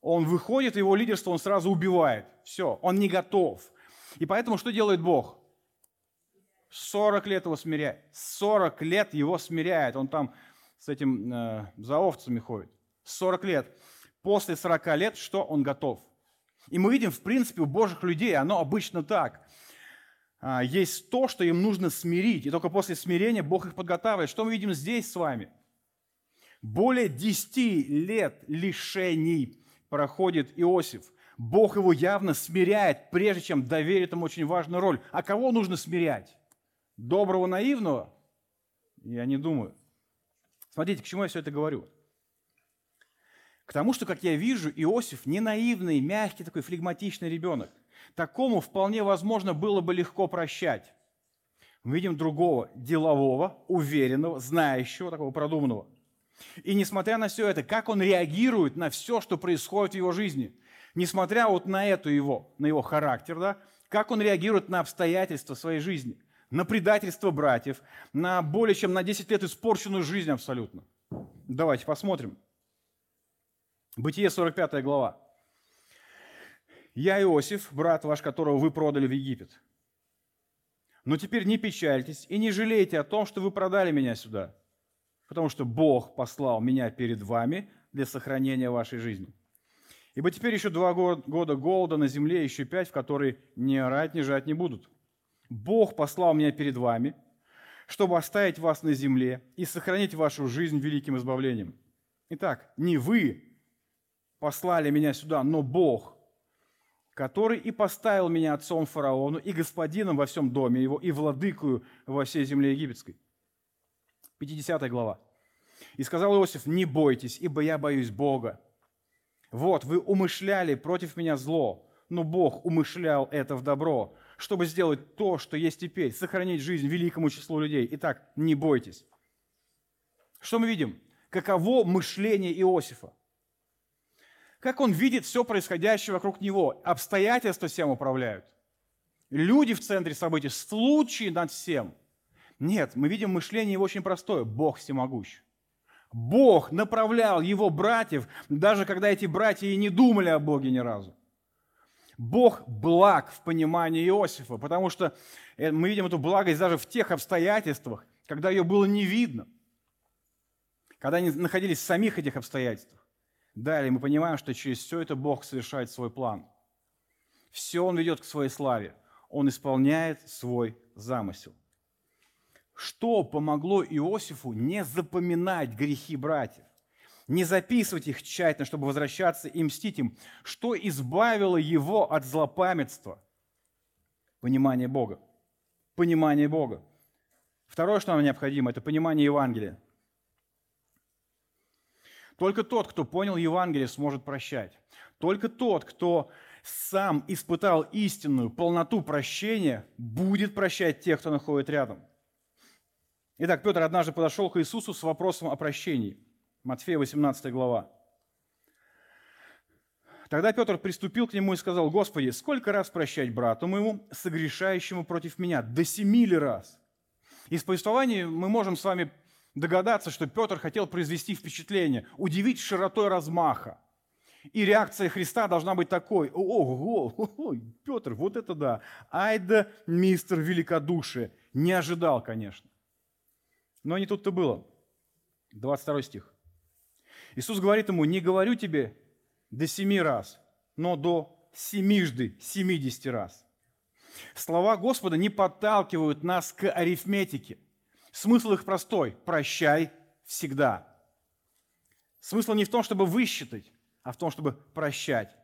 Speaker 2: Он выходит, его лидерство он сразу убивает. Все, он не готов. И поэтому что делает Бог? 40 лет его смиряет. 40 лет его смиряет. Он там с этим э, за овцами ходит. 40 лет. После 40 лет что он готов? И мы видим, в принципе, у Божьих людей оно обычно так. А, есть то, что им нужно смирить, и только после смирения Бог их подготавливает. Что мы видим здесь с вами? Более 10 лет лишений проходит Иосиф. Бог его явно смиряет, прежде чем доверит ему очень важную роль. А кого нужно смирять? Доброго, наивного? Я не думаю. Смотрите, к чему я все это говорю. К тому, что, как я вижу, Иосиф не наивный, мягкий, такой флегматичный ребенок. Такому вполне возможно было бы легко прощать. Мы видим другого, делового, уверенного, знающего, такого продуманного. И несмотря на все это, как он реагирует на все, что происходит в его жизни, несмотря вот на эту его, на его характер, да, как он реагирует на обстоятельства своей жизни, на предательство братьев, на более чем на 10 лет испорченную жизнь абсолютно. Давайте посмотрим. Бытие 45 глава. «Я Иосиф, брат ваш, которого вы продали в Египет. Но теперь не печальтесь и не жалейте о том, что вы продали меня сюда, потому что Бог послал меня перед вами для сохранения вашей жизни. Ибо теперь еще два года голода на земле, еще пять, в которые ни орать, ни жать не будут. Бог послал меня перед вами, чтобы оставить вас на земле и сохранить вашу жизнь великим избавлением. Итак, не вы послали меня сюда, но Бог, который и поставил меня отцом фараону и господином во всем доме его и владыкою во всей земле египетской. 50 глава. «И сказал Иосиф, не бойтесь, ибо я боюсь Бога. Вот, вы умышляли против меня зло, но Бог умышлял это в добро, чтобы сделать то, что есть теперь, сохранить жизнь великому числу людей. Итак, не бойтесь». Что мы видим? Каково мышление Иосифа? Как он видит все происходящее вокруг него? Обстоятельства всем управляют. Люди в центре событий, случаи над всем – нет, мы видим мышление его очень простое. Бог всемогущ. Бог направлял его братьев, даже когда эти братья и не думали о Боге ни разу. Бог благ в понимании Иосифа, потому что э, мы видим эту благость даже в тех обстоятельствах, когда ее было не видно, когда они находились в самих этих обстоятельствах. Далее мы понимаем, что через все это Бог совершает свой план. Все Он ведет к своей славе. Он исполняет свой замысел. Что помогло Иосифу не запоминать грехи братьев? не записывать их тщательно, чтобы возвращаться и мстить им, что избавило его от злопамятства? Понимание Бога. Понимание Бога. Второе, что нам необходимо, это понимание Евангелия. Только тот, кто понял Евангелие, сможет прощать. Только тот, кто сам испытал истинную полноту прощения, будет прощать тех, кто находит рядом. Итак, Петр однажды подошел к Иисусу с вопросом о прощении – Матфея 18 глава. Тогда Петр приступил к нему и сказал, «Господи, сколько раз прощать брату моему, согрешающему против меня? До семи ли раз?» Из повествования мы можем с вами догадаться, что Петр хотел произвести впечатление, удивить широтой размаха. И реакция Христа должна быть такой, ого, ого, Петр, вот это да, ай да мистер великодушие. Не ожидал, конечно. Но не тут-то было. 22 стих. Иисус говорит ему, не говорю тебе до семи раз, но до семижды, семидесяти раз. Слова Господа не подталкивают нас к арифметике. Смысл их простой – прощай всегда. Смысл не в том, чтобы высчитать, а в том, чтобы прощать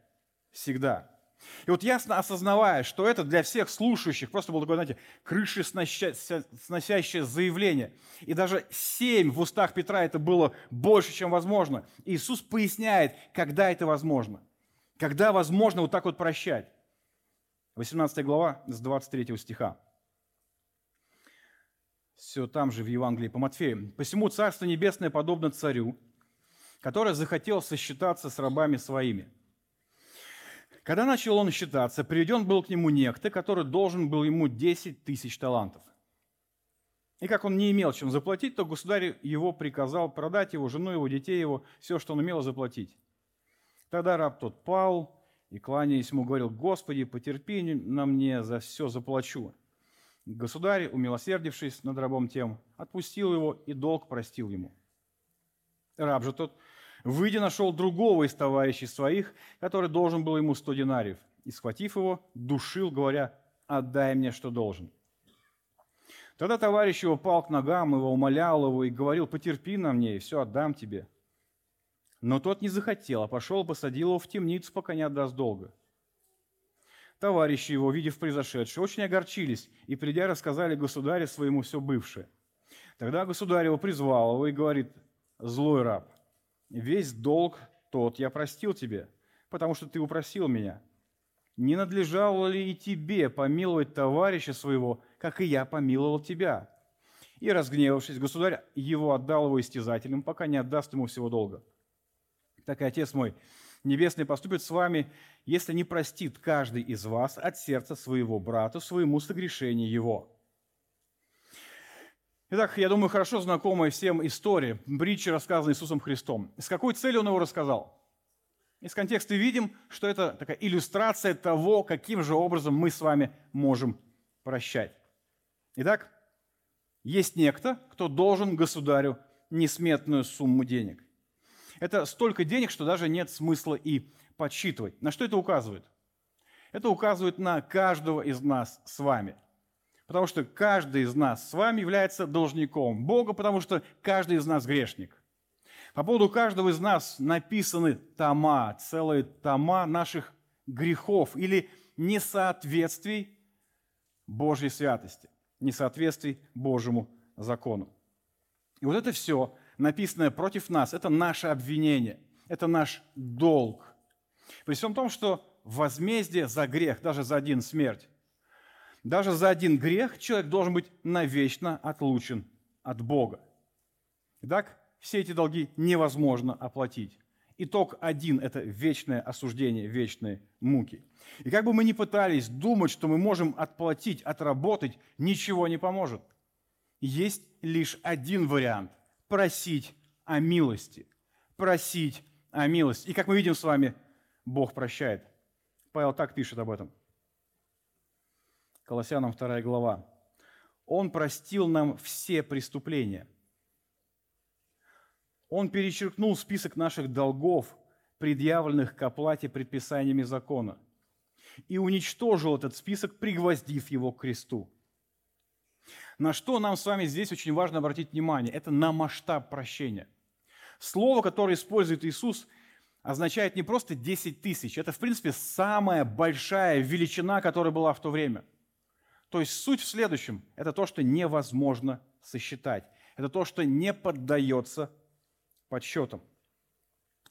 Speaker 2: всегда. И вот ясно осознавая, что это для всех слушающих просто было такое, знаете, крышесносящее заявление. И даже семь в устах Петра это было больше, чем возможно. Иисус поясняет, когда это возможно. Когда возможно вот так вот прощать. 18 глава с 23 стиха. Все там же в Евангелии по Матфею. «Посему Царство Небесное подобно царю, который захотел сосчитаться с рабами своими» Когда начал он считаться, приведен был к нему некто, который должен был ему 10 тысяч талантов. И как он не имел чем заплатить, то государь его приказал продать его, жену его, детей его, все, что он имел, заплатить. Тогда раб тот пал и, кланяясь ему, говорил, «Господи, потерпи на мне, за все заплачу». Государь, умилосердившись над рабом тем, отпустил его и долг простил ему. Раб же тот, Выйдя, нашел другого из товарищей своих, который должен был ему сто динариев. И, схватив его, душил, говоря, «Отдай мне, что должен». Тогда товарищ его пал к ногам, его умолял его и говорил, «Потерпи на мне, и все отдам тебе». Но тот не захотел, а пошел посадил его в темницу, пока не отдаст долга. Товарищи его, видев произошедшее, очень огорчились и, придя, рассказали государю своему все бывшее. Тогда государь его призвал его и говорит, «Злой раб, Весь долг тот я простил тебе, потому что ты упросил меня. Не надлежало ли и тебе помиловать товарища своего, как и я помиловал тебя?» И, разгневавшись, государь его отдал его истязателям, пока не отдаст ему всего долга. Так и Отец мой, Небесный поступит с вами, если не простит каждый из вас от сердца своего брата своему согрешение его. Итак, я думаю, хорошо знакомая всем история, притчи, рассказанная Иисусом Христом. С какой целью он его рассказал? Из контекста видим, что это такая иллюстрация того, каким же образом мы с вами можем прощать. Итак, есть некто, кто должен государю несметную сумму денег. Это столько денег, что даже нет смысла и подсчитывать. На что это указывает? Это указывает на каждого из нас с вами – Потому что каждый из нас с вами является должником Бога, потому что каждый из нас грешник. По поводу каждого из нас написаны тома, целые тома наших грехов или несоответствий Божьей святости, несоответствий Божьему закону. И вот это все, написанное против нас, это наше обвинение, это наш долг. При всем том, что возмездие за грех, даже за один смерть, даже за один грех человек должен быть навечно отлучен от Бога. Итак, все эти долги невозможно оплатить. Итог один – это вечное осуждение, вечные муки. И как бы мы ни пытались думать, что мы можем отплатить, отработать, ничего не поможет. Есть лишь один вариант – просить о милости. Просить о милости. И как мы видим с вами, Бог прощает. Павел так пишет об этом. Колоссянам 2 глава. Он простил нам все преступления. Он перечеркнул список наших долгов, предъявленных к оплате предписаниями закона, и уничтожил этот список, пригвоздив его к кресту. На что нам с вами здесь очень важно обратить внимание? Это на масштаб прощения. Слово, которое использует Иисус, означает не просто 10 тысяч. Это, в принципе, самая большая величина, которая была в то время. То есть суть в следующем. Это то, что невозможно сосчитать. Это то, что не поддается подсчетам.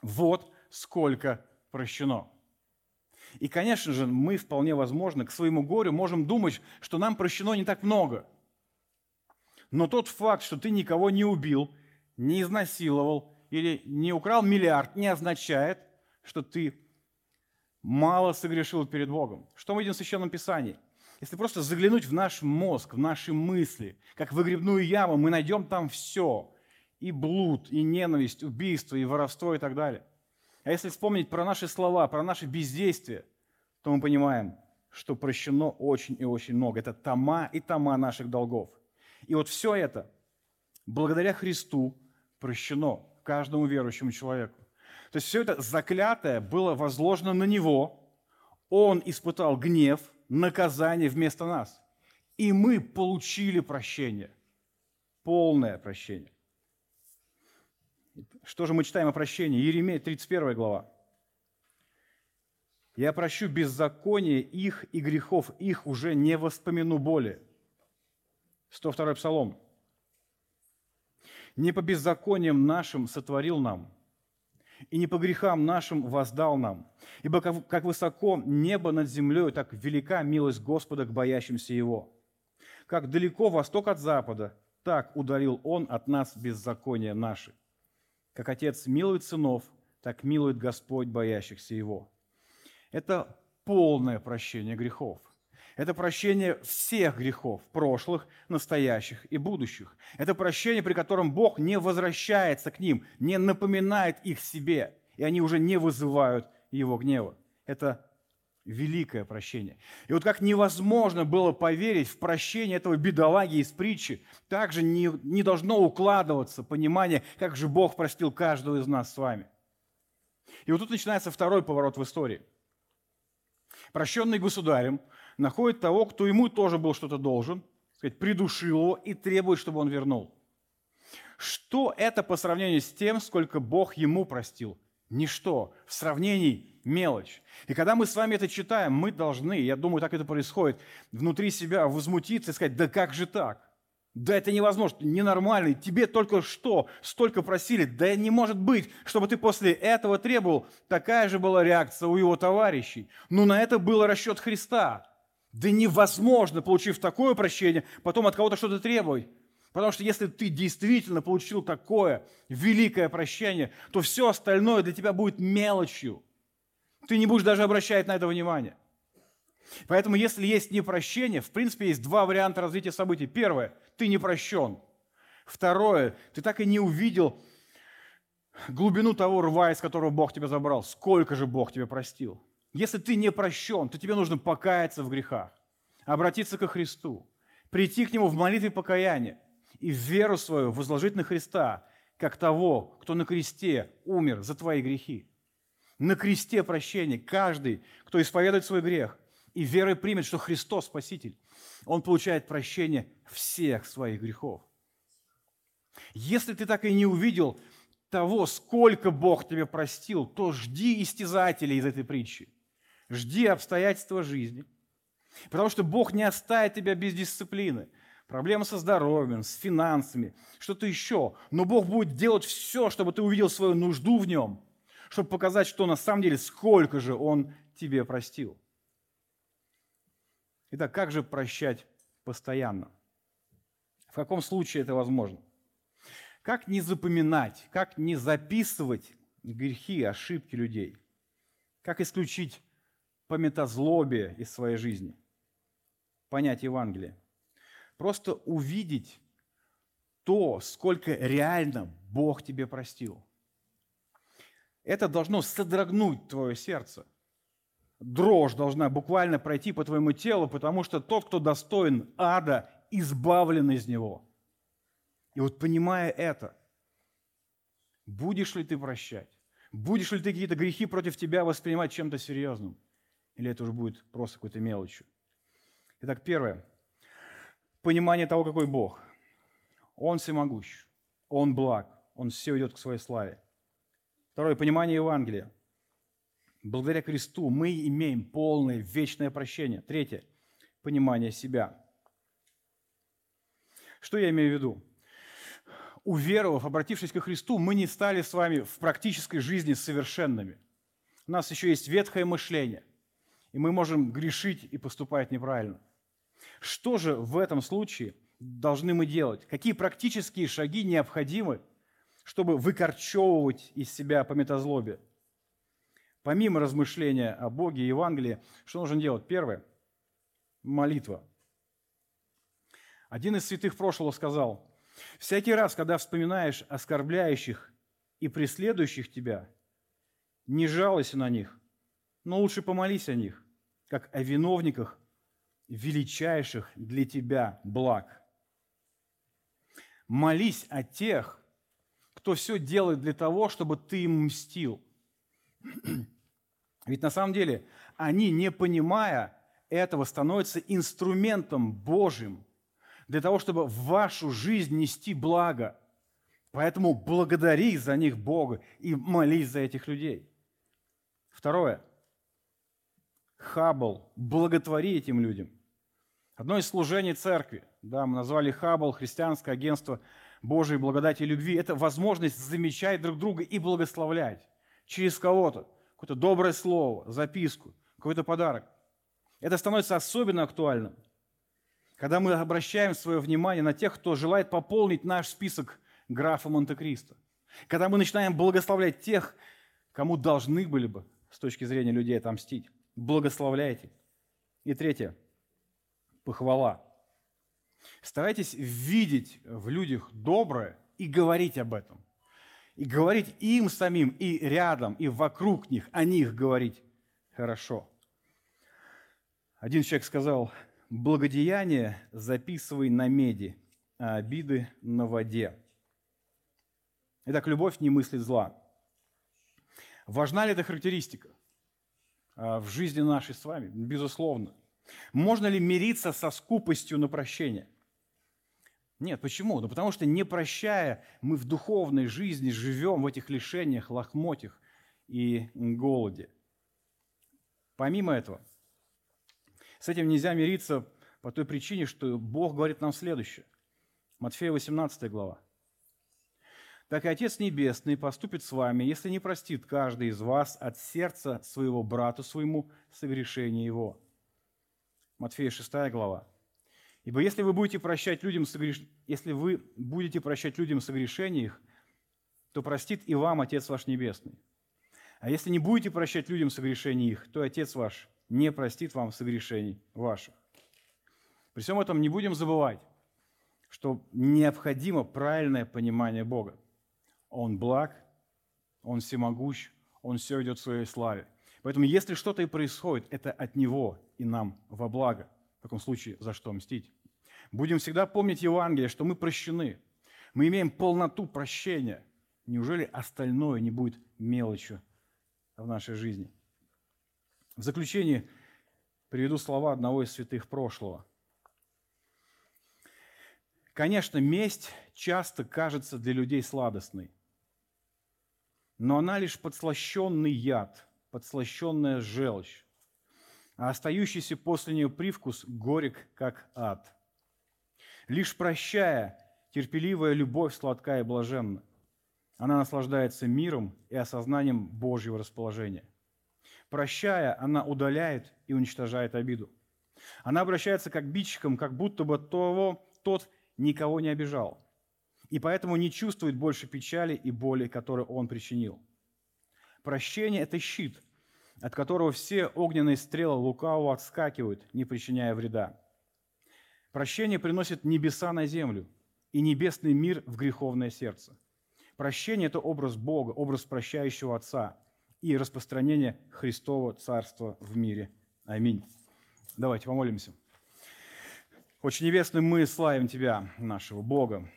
Speaker 2: Вот сколько прощено. И, конечно же, мы вполне возможно к своему горю можем думать, что нам прощено не так много. Но тот факт, что ты никого не убил, не изнасиловал или не украл миллиард, не означает, что ты мало согрешил перед Богом. Что мы видим в Священном Писании? Если просто заглянуть в наш мозг, в наши мысли, как в выгребную яму, мы найдем там все. И блуд, и ненависть, убийство, и воровство, и так далее. А если вспомнить про наши слова, про наши бездействия, то мы понимаем, что прощено очень и очень много. Это тома и тома наших долгов. И вот все это благодаря Христу прощено каждому верующему человеку. То есть все это заклятое было возложено на Него. Он испытал гнев, наказание вместо нас. И мы получили прощение. Полное прощение. Что же мы читаем о прощении? Еремей, 31 глава. «Я прощу беззаконие их и грехов их уже не воспомяну более». 102 Псалом. «Не по беззакониям нашим сотворил нам, и не по грехам нашим воздал нам. Ибо как высоко небо над землей, так велика милость Господа к боящимся Его. Как далеко восток от запада, так удалил Он от нас беззакония наши. Как Отец милует сынов, так милует Господь боящихся Его». Это полное прощение грехов – это прощение всех грехов, прошлых, настоящих и будущих. Это прощение, при котором Бог не возвращается к ним, не напоминает их себе, и они уже не вызывают Его гнева. Это великое прощение. И вот как невозможно было поверить в прощение этого бедолаги из притчи, также не, не должно укладываться понимание, как же Бог простил каждого из нас с вами. И вот тут начинается второй поворот в истории. Прощенный государем, находит того, кто ему тоже был что-то должен, сказать, придушил его и требует, чтобы он вернул. Что это по сравнению с тем, сколько Бог ему простил? Ничто. В сравнении мелочь. И когда мы с вами это читаем, мы должны, я думаю, так это происходит, внутри себя возмутиться и сказать, да как же так? Да это невозможно, ненормальный. Тебе только что столько просили. Да не может быть, чтобы ты после этого требовал. Такая же была реакция у его товарищей. Но на это был расчет Христа. Да невозможно, получив такое прощение, потом от кого-то что-то требовать. Потому что если ты действительно получил такое великое прощение, то все остальное для тебя будет мелочью. Ты не будешь даже обращать на это внимание. Поэтому если есть непрощение, в принципе, есть два варианта развития событий. Первое – ты не прощен. Второе – ты так и не увидел глубину того рва, из которого Бог тебя забрал. Сколько же Бог тебе простил. Если ты не прощен, то тебе нужно покаяться в грехах, обратиться ко Христу, прийти к Нему в молитве покаяния и веру свою возложить на Христа, как того, кто на кресте умер за твои грехи. На кресте прощения каждый, кто исповедует свой грех и верой примет, что Христос Спаситель, он получает прощение всех своих грехов. Если ты так и не увидел того, сколько Бог тебе простил, то жди истязателей из этой притчи. Жди обстоятельства жизни. Потому что Бог не оставит тебя без дисциплины. Проблемы со здоровьем, с финансами, что-то еще. Но Бог будет делать все, чтобы ты увидел свою нужду в нем, чтобы показать, что на самом деле сколько же Он тебе простил. Итак, как же прощать постоянно? В каком случае это возможно? Как не запоминать, как не записывать грехи, ошибки людей? Как исключить пометозлобие из своей жизни, понять Евангелие. Просто увидеть то, сколько реально Бог тебе простил. Это должно содрогнуть твое сердце. Дрожь должна буквально пройти по твоему телу, потому что тот, кто достоин ада, избавлен из него. И вот понимая это, будешь ли ты прощать? Будешь ли ты какие-то грехи против тебя воспринимать чем-то серьезным? Или это уже будет просто какой-то мелочью? Итак, первое. Понимание того, какой Бог. Он всемогущ, Он благ, Он все идет к своей славе. Второе. Понимание Евангелия. Благодаря кресту мы имеем полное вечное прощение. Третье. Понимание себя. Что я имею в виду? Уверовав, обратившись ко Христу, мы не стали с вами в практической жизни совершенными. У нас еще есть ветхое мышление, и мы можем грешить и поступать неправильно. Что же в этом случае должны мы делать? Какие практические шаги необходимы, чтобы выкорчевывать из себя пометозлобие? Помимо размышления о Боге и Евангелии, что нужно делать? Первое – молитва. Один из святых прошлого сказал, «Всякий раз, когда вспоминаешь оскорбляющих и преследующих тебя, не жалуйся на них, но лучше помолись о них, как о виновниках величайших для тебя благ. Молись о тех, кто все делает для того, чтобы ты им мстил. Ведь на самом деле они, не понимая этого, становятся инструментом Божьим для того, чтобы в вашу жизнь нести благо. Поэтому благодари за них Бога и молись за этих людей. Второе. Хаббл. Благотвори этим людям. Одно из служений церкви, да, мы назвали Хаббл, христианское агентство Божьей благодати и любви, это возможность замечать друг друга и благословлять через кого-то какое-то доброе слово, записку, какой-то подарок. Это становится особенно актуальным, когда мы обращаем свое внимание на тех, кто желает пополнить наш список графа Монте-Кристо. Когда мы начинаем благословлять тех, кому должны были бы с точки зрения людей отомстить. Благословляйте. И третье. Похвала. Старайтесь видеть в людях доброе и говорить об этом и говорить им самим, и рядом, и вокруг них, о них говорить хорошо. Один человек сказал, благодеяние записывай на меди, а обиды на воде. Итак, любовь не мыслит зла. Важна ли эта характеристика в жизни нашей с вами? Безусловно. Можно ли мириться со скупостью на прощение? Нет, почему? Ну потому что не прощая, мы в духовной жизни живем в этих лишениях, лохмотьях и голоде. Помимо этого, с этим нельзя мириться по той причине, что Бог говорит нам следующее. Матфея 18 глава. «Так и Отец Небесный поступит с вами, если не простит каждый из вас от сердца своего брату своему согрешение его». Матфея 6 глава. Ибо если вы будете прощать людям, согреш... если вы будете прощать людям согрешения их, то простит и вам Отец ваш Небесный. А если не будете прощать людям согрешения их, то Отец ваш не простит вам согрешений ваших. При всем этом не будем забывать, что необходимо правильное понимание Бога. Он благ, Он всемогущ, Он все идет в своей славе. Поэтому если что-то и происходит, это от Него и нам во благо. В таком случае за что мстить? Будем всегда помнить Евангелие, что мы прощены. Мы имеем полноту прощения. Неужели остальное не будет мелочью в нашей жизни? В заключение приведу слова одного из святых прошлого. Конечно, месть часто кажется для людей сладостной, но она лишь подслащенный яд, подслащенная желчь, а остающийся после нее привкус горек, как ад – Лишь прощая, терпеливая любовь сладка и блаженна. Она наслаждается миром и осознанием Божьего расположения. Прощая, она удаляет и уничтожает обиду. Она обращается как бичиком, как будто бы того, тот никого не обижал. И поэтому не чувствует больше печали и боли, которые он причинил. Прощение – это щит, от которого все огненные стрелы лукавого отскакивают, не причиняя вреда. Прощение приносит небеса на землю и небесный мир в греховное сердце. Прощение – это образ Бога, образ прощающего Отца и распространение Христова Царства в мире. Аминь. Давайте помолимся. Очень небесный мы славим Тебя, нашего Бога,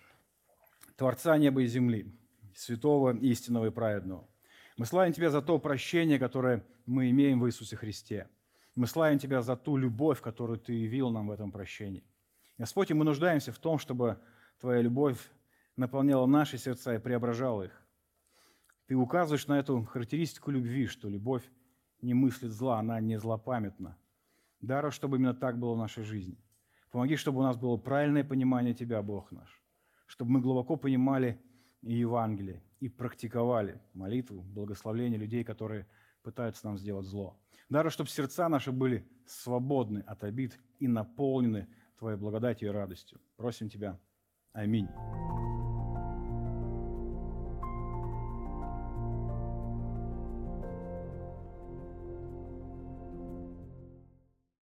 Speaker 2: Творца неба и земли, святого, истинного и праведного. Мы славим Тебя за то прощение, которое мы имеем в Иисусе Христе. Мы славим Тебя за ту любовь, которую Ты явил нам в этом прощении. Господь, и мы нуждаемся в том, чтобы Твоя любовь наполняла наши сердца и преображала их. Ты указываешь на эту характеристику любви, что любовь не мыслит зла, она не злопамятна. Дару, чтобы именно так было в нашей жизни. Помоги, чтобы у нас было правильное понимание Тебя, Бог наш. Чтобы мы глубоко понимали и Евангелие, и практиковали молитву, благословление людей, которые пытаются нам сделать зло. Дару, чтобы сердца наши были свободны от обид и наполнены Твоей благодатью и радостью. Просим Тебя. Аминь.